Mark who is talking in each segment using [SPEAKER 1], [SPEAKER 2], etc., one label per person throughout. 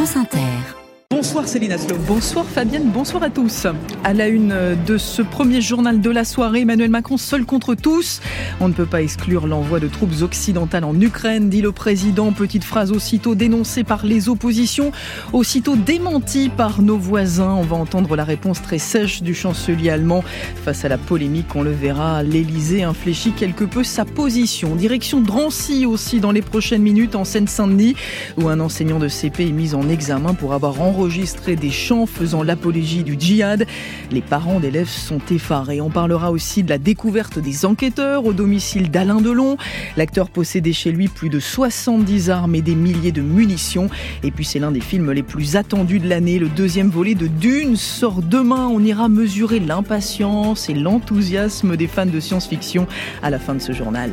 [SPEAKER 1] France Inter.
[SPEAKER 2] Bonsoir Céline Aslo. Bonsoir Fabienne, bonsoir à tous. À la une de ce premier journal de la soirée, Emmanuel Macron seul contre tous. On ne peut pas exclure l'envoi de troupes occidentales en Ukraine, dit le président. Petite phrase aussitôt dénoncée par les oppositions, aussitôt démentie par nos voisins. On va entendre la réponse très sèche du chancelier allemand. Face à la polémique, on le verra, l'Elysée infléchit quelque peu sa position. Direction Drancy aussi dans les prochaines minutes en Seine-Saint-Denis, où un enseignant de CP est mis en examen pour avoir enregistré enregistrer des chants faisant l'apologie du djihad. Les parents d'élèves sont effarés. On parlera aussi de la découverte des enquêteurs au domicile d'Alain Delon. L'acteur possédait chez lui plus de 70 armes et des milliers de munitions. Et puis c'est l'un des films les plus attendus de l'année. Le deuxième volet de Dune sort demain. On ira mesurer l'impatience et l'enthousiasme des fans de science-fiction à la fin de ce journal.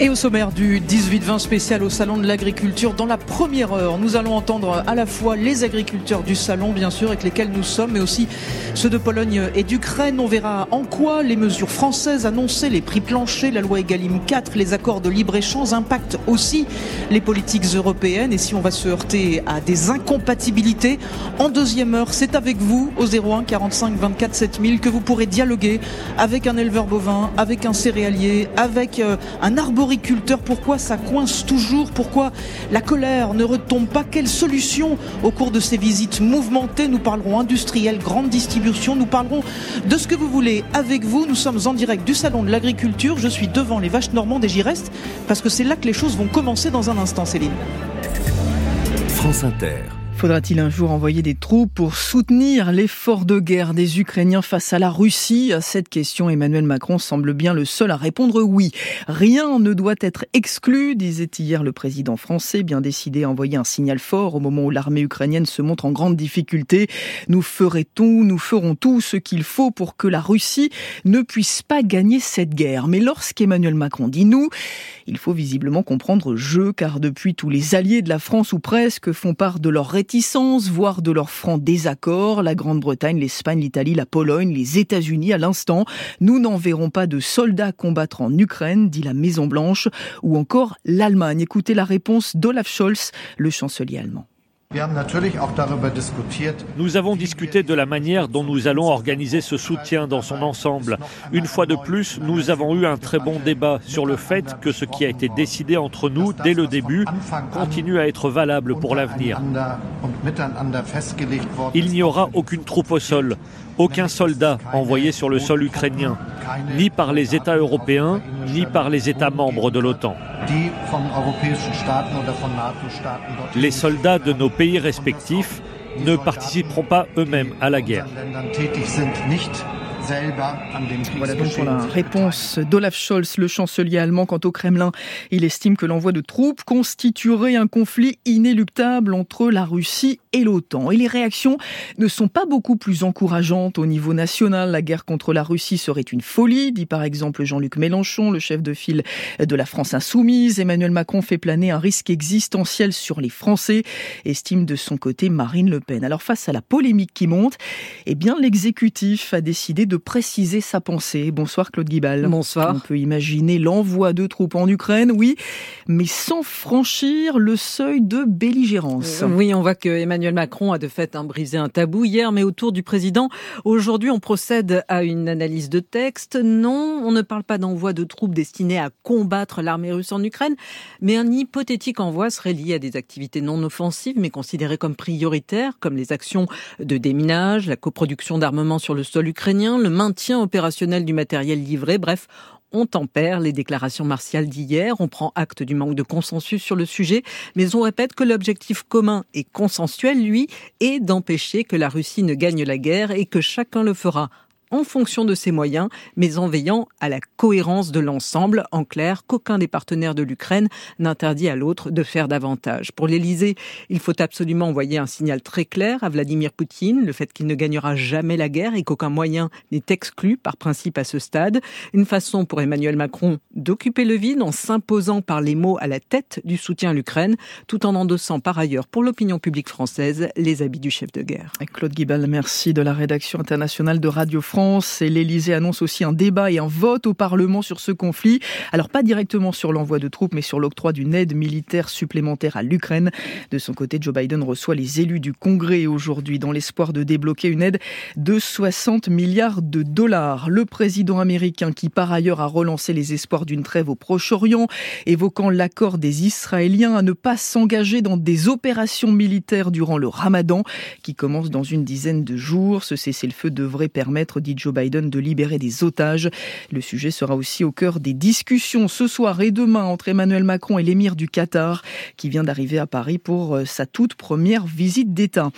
[SPEAKER 2] Et au sommaire du 18-20 spécial au Salon de l'Agriculture, dans la première heure, nous allons entendre à la fois les agriculteurs du salon, bien sûr, avec lesquels nous sommes, mais aussi ceux de Pologne et d'Ukraine. On verra en quoi les mesures françaises annoncées, les prix planchers, la loi Egalim 4, les accords de libre-échange impactent aussi les politiques européennes et si on va se heurter à des incompatibilités. En deuxième heure, c'est avec vous au 01 45 24 7000 que vous pourrez dialoguer avec un éleveur bovin, avec un céréalier, avec euh, un arboriculteur. Pourquoi ça coince toujours? Pourquoi la colère ne retombe pas? Quelle solution au cours de ces visites mouvementée. Nous parlerons industriel, grande distribution. Nous parlerons de ce que vous voulez avec vous. Nous sommes en direct du Salon de l'Agriculture. Je suis devant les vaches normandes et j'y reste parce que c'est là que les choses vont commencer dans un instant, Céline.
[SPEAKER 1] France Inter.
[SPEAKER 2] Faudra-t-il un jour envoyer des troupes pour soutenir l'effort de guerre des Ukrainiens face à la Russie? À cette question, Emmanuel Macron semble bien le seul à répondre oui. Rien ne doit être exclu, disait hier le président français, bien décidé à envoyer un signal fort au moment où l'armée ukrainienne se montre en grande difficulté. Nous ferons tout, nous ferons tout ce qu'il faut pour que la Russie ne puisse pas gagner cette guerre. Mais lorsqu'Emmanuel Macron dit nous, il faut visiblement comprendre je, car depuis tous les alliés de la France ou presque font part de leur réticence voire de leur franc désaccord. La Grande-Bretagne, l'Espagne, l'Italie, la Pologne, les États-Unis à l'instant. Nous n'en verrons pas de soldats combattre en Ukraine, dit la Maison-Blanche, ou encore l'Allemagne. Écoutez la réponse d'Olaf Scholz, le chancelier allemand.
[SPEAKER 3] Nous avons discuté de la manière dont nous allons organiser ce soutien dans son ensemble. Une fois de plus, nous avons eu un très bon débat sur le fait que ce qui a été décidé entre nous dès le début continue à être valable pour l'avenir. Il n'y aura aucune troupe au sol, aucun soldat envoyé sur le sol ukrainien, ni par les États européens, ni par les États membres de l'OTAN. Les soldats de nos pays respectifs ne participeront pas eux-mêmes à la guerre.
[SPEAKER 2] Voilà donc pour la réponse d'Olaf Scholz, le chancelier allemand. Quant au Kremlin, il estime que l'envoi de troupes constituerait un conflit inéluctable entre la Russie et l'OTAN. Et les réactions ne sont pas beaucoup plus encourageantes au niveau national. La guerre contre la Russie serait une folie, dit par exemple Jean-Luc Mélenchon, le chef de file de la France insoumise. Emmanuel Macron fait planer un risque existentiel sur les Français, estime de son côté Marine Le Pen. Alors face à la polémique qui monte, eh bien l'exécutif a décidé de préciser sa pensée. Bonsoir Claude Guibal.
[SPEAKER 4] Bonsoir.
[SPEAKER 2] On peut imaginer l'envoi de troupes en Ukraine, oui, mais sans franchir le seuil de belligérance.
[SPEAKER 4] Oui, on voit que Emmanuel Macron a de fait un brisé un tabou hier, mais autour du président. Aujourd'hui, on procède à une analyse de texte. Non, on ne parle pas d'envoi de troupes destinées à combattre l'armée russe en Ukraine, mais un hypothétique envoi serait lié à des activités non offensives, mais considérées comme prioritaires, comme les actions de déminage, la coproduction d'armement sur le sol ukrainien, le maintien opérationnel du matériel livré. Bref, on tempère les déclarations martiales d'hier, on prend acte du manque de consensus sur le sujet, mais on répète que l'objectif commun et consensuel, lui, est d'empêcher que la Russie ne gagne la guerre et que chacun le fera en fonction de ses moyens, mais en veillant à la cohérence de l'ensemble. En clair, qu'aucun des partenaires de l'Ukraine n'interdit à l'autre de faire davantage. Pour l'Élysée, il faut absolument envoyer un signal très clair à Vladimir Poutine, le fait qu'il ne gagnera jamais la guerre et qu'aucun moyen n'est exclu par principe à ce stade. Une façon pour Emmanuel Macron d'occuper le vide en s'imposant par les mots à la tête du soutien à l'Ukraine, tout en endossant par ailleurs pour l'opinion publique française les habits du chef de guerre.
[SPEAKER 2] Claude Guibal, merci de la rédaction internationale de Radio France France et l'Elysée annonce aussi un débat et un vote au Parlement sur ce conflit. Alors pas directement sur l'envoi de troupes, mais sur l'octroi d'une aide militaire supplémentaire à l'Ukraine. De son côté, Joe Biden reçoit les élus du Congrès aujourd'hui dans l'espoir de débloquer une aide de 60 milliards de dollars. Le président américain qui par ailleurs a relancé les espoirs d'une trêve au Proche-Orient, évoquant l'accord des Israéliens à ne pas s'engager dans des opérations militaires durant le Ramadan qui commence dans une dizaine de jours. Ce cessez-le-feu devrait permettre, Joe Biden, de libérer des otages. Le sujet sera aussi au cœur des discussions ce soir et demain entre Emmanuel Macron et l'émir du Qatar, qui vient d'arriver à Paris pour euh, sa toute première visite d'État.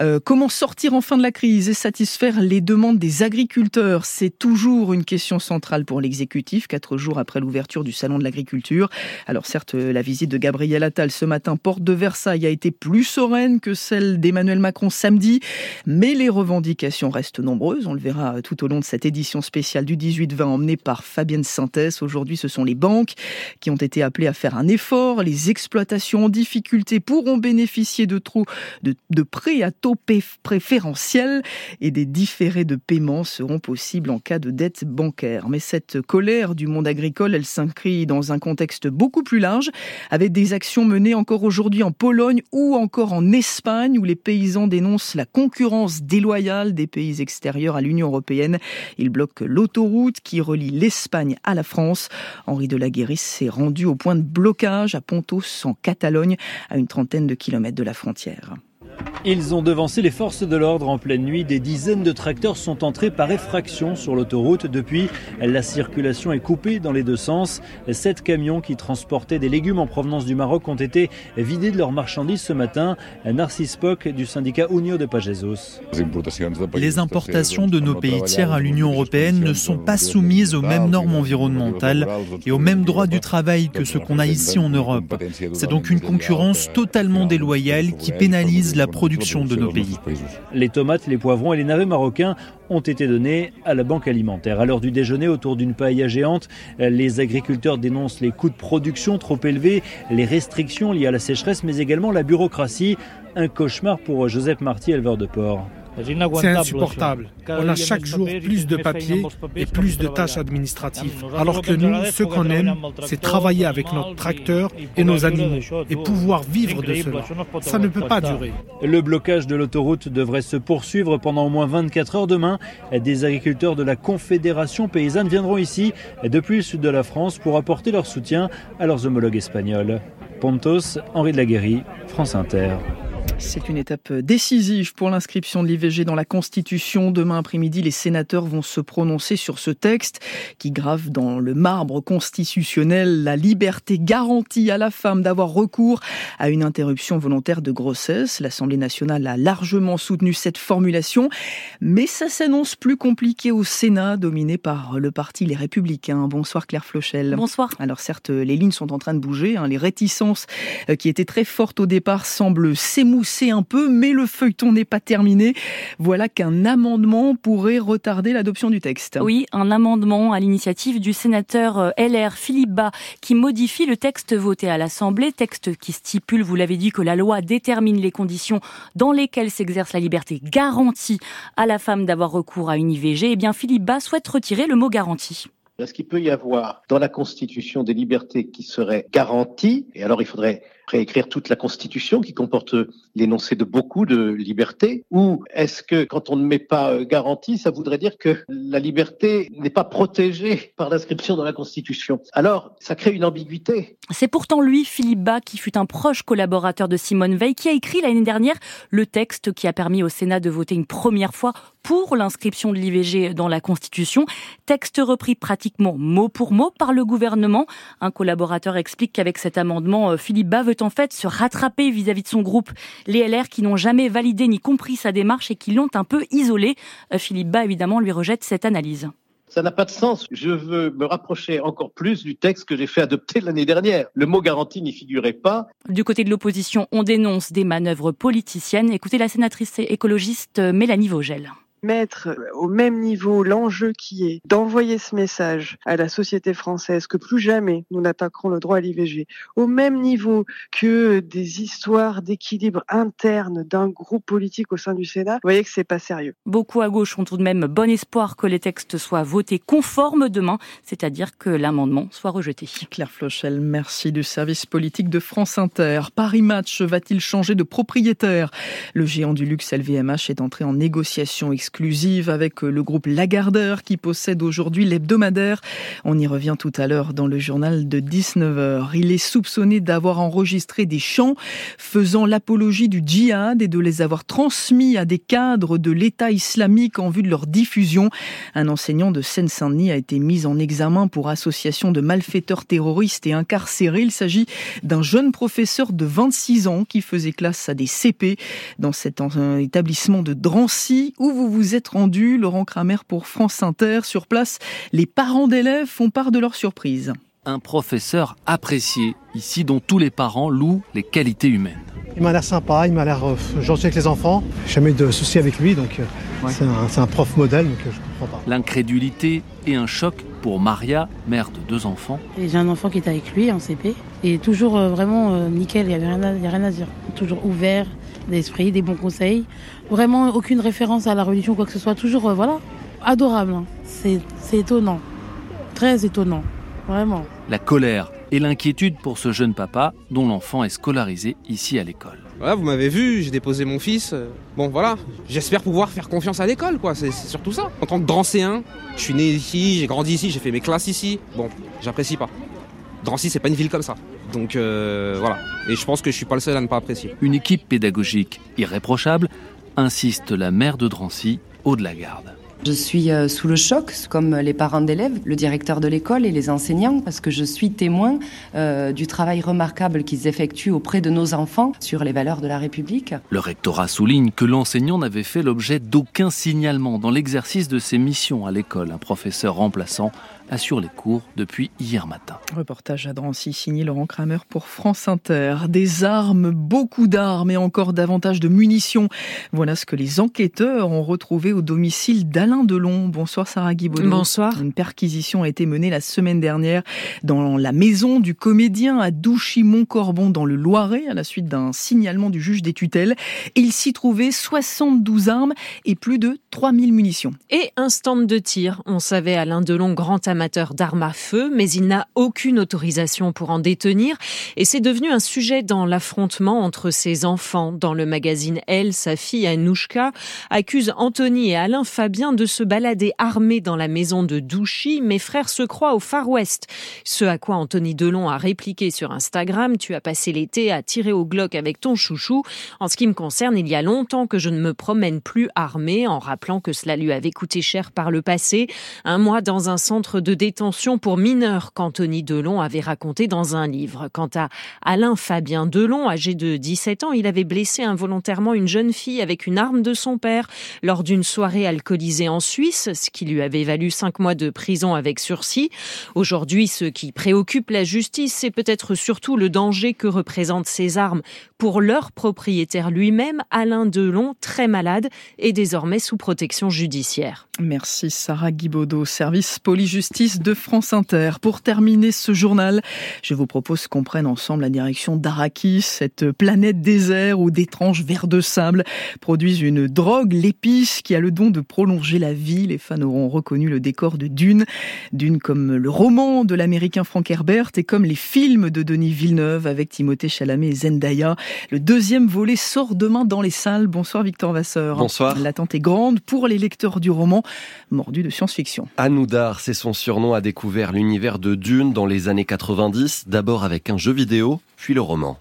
[SPEAKER 2] Euh, comment sortir enfin de la crise et satisfaire les demandes des agriculteurs? C'est toujours une question centrale pour l'exécutif, quatre jours après l'ouverture du Salon de l'agriculture. Alors certes, la visite de Gabriel Attal ce matin, porte de Versailles, a été plus sereine que celle d'Emmanuel Macron samedi, mais les revendications restent nombreuses. On le verra tout au long de cette édition spéciale du 18-20 emmenée par Fabienne Synthèse. Aujourd'hui, ce sont les banques qui ont été appelées à faire un effort. Les exploitations en difficulté pourront bénéficier de, trop de, de prêts à taux préférentiels et des différés de paiement seront possibles en cas de dette bancaire. Mais cette colère du monde agricole, elle s'inscrit dans un contexte beaucoup plus large, avec des actions menées encore aujourd'hui en Pologne ou encore en Espagne, où les paysans dénoncent la concurrence déloyale des pays extérieurs à l'Union européenne. Ils bloquent l'autoroute qui relie l'Espagne à la France. Henri de la s'est rendu au point de blocage à Pontos, en Catalogne, à une trentaine de kilomètres de la frontière.
[SPEAKER 5] Ils ont devancé les forces de l'ordre en pleine nuit. Des dizaines de tracteurs sont entrés par effraction sur l'autoroute. Depuis, la circulation est coupée dans les deux sens. Sept camions qui transportaient des légumes en provenance du Maroc ont été vidés de leurs marchandises ce matin. Narcisse Poc du syndicat Unio de Pagesos.
[SPEAKER 6] Les importations de nos pays tiers à l'Union européenne ne sont pas soumises aux mêmes normes environnementales et aux mêmes droits du travail que ce qu'on a ici en Europe. C'est donc une concurrence totalement déloyale qui pénalise production de nos pays.
[SPEAKER 5] Les tomates, les poivrons et les navets marocains ont été donnés à la banque alimentaire. À l'heure du déjeuner, autour d'une paella géante, les agriculteurs dénoncent les coûts de production trop élevés, les restrictions liées à la sécheresse, mais également la bureaucratie. Un cauchemar pour Joseph Marty, éleveur de porc.
[SPEAKER 7] C'est insupportable. On a chaque jour plus de papiers et plus de tâches administratives. Alors que nous, ce qu'on aime, c'est travailler avec notre tracteur et nos animaux et pouvoir vivre de cela. Ça ne peut pas durer.
[SPEAKER 5] Le blocage de l'autoroute devrait se poursuivre pendant au moins 24 heures demain. Des agriculteurs de la Confédération paysanne viendront ici, depuis le sud de la France, pour apporter leur soutien à leurs homologues espagnols. Pontos, Henri de la France Inter.
[SPEAKER 2] C'est une étape décisive pour l'inscription de l'IVG dans la Constitution. Demain après-midi, les sénateurs vont se prononcer sur ce texte qui grave dans le marbre constitutionnel la liberté garantie à la femme d'avoir recours à une interruption volontaire de grossesse. L'Assemblée nationale a largement soutenu cette formulation, mais ça s'annonce plus compliqué au Sénat, dominé par le parti Les Républicains. Bonsoir Claire Flochel.
[SPEAKER 4] Bonsoir.
[SPEAKER 2] Alors certes, les lignes sont en train de bouger. Hein. Les réticences euh, qui étaient très fortes au départ semblent s'émousser c'est un peu, mais le feuilleton n'est pas terminé. Voilà qu'un amendement pourrait retarder l'adoption du texte.
[SPEAKER 8] Oui, un amendement à l'initiative du sénateur euh, LR Philippe Bas qui modifie le texte voté à l'Assemblée, texte qui stipule, vous l'avez dit, que la loi détermine les conditions dans lesquelles s'exerce la liberté garantie à la femme d'avoir recours à une IVG. Eh bien, Philippe Bas souhaite retirer le mot garantie.
[SPEAKER 9] Est-ce qu'il peut y avoir dans la Constitution des libertés qui seraient garanties Et alors il faudrait réécrire toute la Constitution qui comporte l'énoncé de beaucoup de libertés Ou est-ce que quand on ne met pas euh, garantie, ça voudrait dire que la liberté n'est pas protégée par l'inscription dans la Constitution? Alors, ça crée une ambiguïté.
[SPEAKER 8] C'est pourtant lui, Philippe Bas, qui fut un proche collaborateur de Simone Veil, qui a écrit l'année dernière le texte qui a permis au Sénat de voter une première fois pour l'inscription de l'IVG dans la Constitution. Texte repris pratiquement mot pour mot par le gouvernement. Un collaborateur explique qu'avec cet amendement, euh, Philippe Bas veut en fait se rattraper vis-à-vis de son groupe, les LR qui n'ont jamais validé ni compris sa démarche et qui l'ont un peu isolé. Euh, Philippe Bas, évidemment, lui rejette cette analyse.
[SPEAKER 9] Ça n'a pas de sens. Je veux me rapprocher encore plus du texte que j'ai fait adopter l'année dernière. Le mot garantie n'y figurait pas.
[SPEAKER 8] Du côté de l'opposition, on dénonce des manœuvres politiciennes. Écoutez la sénatrice écologiste Mélanie Vogel.
[SPEAKER 10] Mettre au même niveau l'enjeu qui est d'envoyer ce message à la société française que plus jamais nous n'attaquerons le droit à l'IVG, au même niveau que des histoires d'équilibre interne d'un groupe politique au sein du Sénat, vous voyez que c'est pas sérieux.
[SPEAKER 8] Beaucoup à gauche ont tout de même bon espoir que les textes soient votés conformes demain, c'est-à-dire que l'amendement soit rejeté.
[SPEAKER 2] Claire Flochel, merci du service politique de France Inter. Paris Match va-t-il changer de propriétaire? Le géant du luxe LVMH est entré en négociation exclusive avec le groupe Lagardère qui possède aujourd'hui l'hebdomadaire. On y revient tout à l'heure dans le journal de 19h. Il est soupçonné d'avoir enregistré des chants faisant l'apologie du djihad et de les avoir transmis à des cadres de l'État islamique en vue de leur diffusion. Un enseignant de Seine-Saint-Denis a été mis en examen pour association de malfaiteurs terroristes et incarcéré. Il s'agit d'un jeune professeur de 26 ans qui faisait classe à des CP dans cet établissement de Drancy où vous vous êtes rendu, Laurent Kramer pour France Inter. Sur place, les parents d'élèves font part de leur surprise.
[SPEAKER 11] Un professeur apprécié ici dont tous les parents louent les qualités humaines.
[SPEAKER 12] Il m'a l'air sympa, il m'a l'air euh, gentil avec les enfants. Jamais eu de soucis avec lui, donc euh, c'est un, prof modèle, donc euh, je comprends pas.
[SPEAKER 11] L'incrédulité et un choc pour Maria, mère de deux enfants.
[SPEAKER 13] J'ai un enfant qui est avec lui en CP et toujours vraiment nickel, il n'y a, a, rien à dire. Toujours ouvert d'esprit, des bons conseils. Vraiment aucune référence à la religion, quoi que ce soit. Toujours, voilà, adorable. Hein. C'est étonnant, très étonnant, vraiment.
[SPEAKER 11] La colère et l'inquiétude pour ce jeune papa dont l'enfant est scolarisé ici à l'école.
[SPEAKER 14] Voilà, vous m'avez vu, j'ai déposé mon fils. Bon, voilà, j'espère pouvoir faire confiance à l'école, quoi. C'est surtout ça. En tant que Drancéen, je suis né ici, j'ai grandi ici, j'ai fait mes classes ici. Bon, j'apprécie pas. Drancy, c'est pas une ville comme ça. Donc euh, voilà. Et je pense que je suis pas le seul à ne pas apprécier.
[SPEAKER 11] Une équipe pédagogique irréprochable, insiste la mère de Drancy, au de la garde.
[SPEAKER 15] Je suis euh, sous le choc, comme les parents d'élèves, le directeur de l'école et les enseignants, parce que je suis témoin euh, du travail remarquable qu'ils effectuent auprès de nos enfants sur les valeurs de la République.
[SPEAKER 11] Le rectorat souligne que l'enseignant n'avait fait l'objet d'aucun signalement dans l'exercice de ses missions à l'école. Un professeur remplaçant assure les cours depuis hier matin.
[SPEAKER 2] Reportage à Drancy signé Laurent Kramer pour France Inter. Des armes, beaucoup d'armes et encore davantage de munitions. Voilà ce que les enquêteurs ont retrouvé au domicile d'Alain Delon. Bonsoir Sarah Guibaudot.
[SPEAKER 4] Bonsoir.
[SPEAKER 2] Une perquisition a été menée la semaine dernière dans la maison du comédien à Douchy-Montcorbon dans le Loiret à la suite d'un signalement du juge des tutelles. il s'y trouvait 72 armes et plus de 3000 munitions.
[SPEAKER 4] Et un stand de tir. On savait Alain Delon grand amateur d'armes à feu, mais il n'a aucune autorisation pour en détenir. Et c'est devenu un sujet dans l'affrontement entre ses enfants. Dans le magazine Elle, sa fille Anouchka accuse Anthony et Alain Fabien de se balader armés dans la maison de Douchy. Mes frères se croient au Far West. Ce à quoi Anthony Delon a répliqué sur Instagram, tu as passé l'été à tirer au Glock avec ton chouchou. En ce qui me concerne, il y a longtemps que je ne me promène plus armé, en que cela lui avait coûté cher par le passé. Un mois dans un centre de détention pour mineurs qu'Anthony Delon avait raconté dans un livre. Quant à Alain Fabien Delon, âgé de 17 ans, il avait blessé involontairement une jeune fille avec une arme de son père lors d'une soirée alcoolisée en Suisse, ce qui lui avait valu cinq mois de prison avec sursis. Aujourd'hui, ce qui préoccupe la justice, c'est peut-être surtout le danger que représentent ces armes pour leur propriétaire lui-même, Alain Delon, très malade et désormais sous protection judiciaire.
[SPEAKER 2] Merci Sarah Guibaudot, service police-justice de France Inter. Pour terminer ce journal, je vous propose qu'on prenne ensemble la direction d'Arakis, cette planète désert où d'étranges vers de sable produisent une drogue, l'épice, qui a le don de prolonger la vie. Les fans auront reconnu le décor de Dune. Dune comme le roman de l'américain Frank Herbert et comme les films de Denis Villeneuve avec Timothée Chalamet et Zendaya. Le deuxième volet sort demain dans les salles. Bonsoir Victor Vasseur.
[SPEAKER 16] Bonsoir.
[SPEAKER 2] L'attente est grande pour les lecteurs du roman mordu de science-fiction.
[SPEAKER 16] Anoudar, c'est son surnom, a découvert l'univers de Dune dans les années 90, d'abord avec un jeu vidéo, puis le roman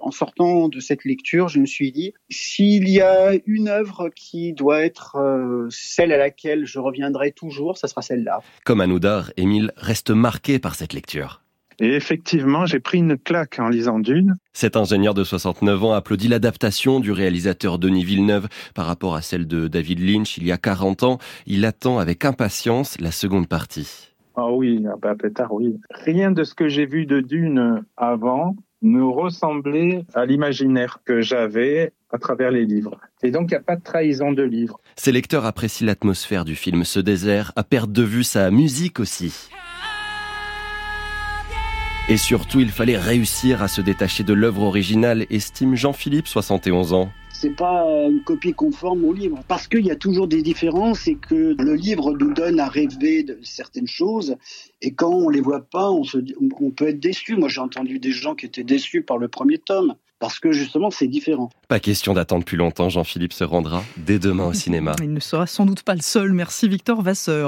[SPEAKER 17] en sortant de cette lecture, je me suis dit, s'il y a une œuvre qui doit être euh, celle à laquelle je reviendrai toujours, ça sera celle-là.
[SPEAKER 16] Comme Anoudar, Émile reste marqué par cette lecture.
[SPEAKER 18] Et effectivement, j'ai pris une claque en lisant Dune.
[SPEAKER 16] Cet ingénieur de 69 ans applaudit l'adaptation du réalisateur Denis Villeneuve par rapport à celle de David Lynch il y a 40 ans. Il attend avec impatience la seconde partie.
[SPEAKER 18] Ah oui, ah bah tard, oui. Rien de ce que j'ai vu de Dune avant ne ressemblait à l'imaginaire que j'avais à travers les livres. Et donc, il n'y a pas de trahison de livre.
[SPEAKER 16] Ces lecteurs apprécient l'atmosphère du film Ce désert, à perdre de vue sa musique aussi. Et surtout, il fallait réussir à se détacher de l'œuvre originale, estime Jean-Philippe, 71 ans.
[SPEAKER 19] C'est pas une copie conforme au livre, parce qu'il y a toujours des différences et que le livre nous donne à rêver de certaines choses, et quand on les voit pas, on, se, on peut être déçu. Moi, j'ai entendu des gens qui étaient déçus par le premier tome parce que justement c'est différent.
[SPEAKER 16] Pas question d'attendre plus longtemps, Jean-Philippe se rendra dès demain au cinéma.
[SPEAKER 2] Il ne sera sans doute pas le seul. Merci Victor Vasseur.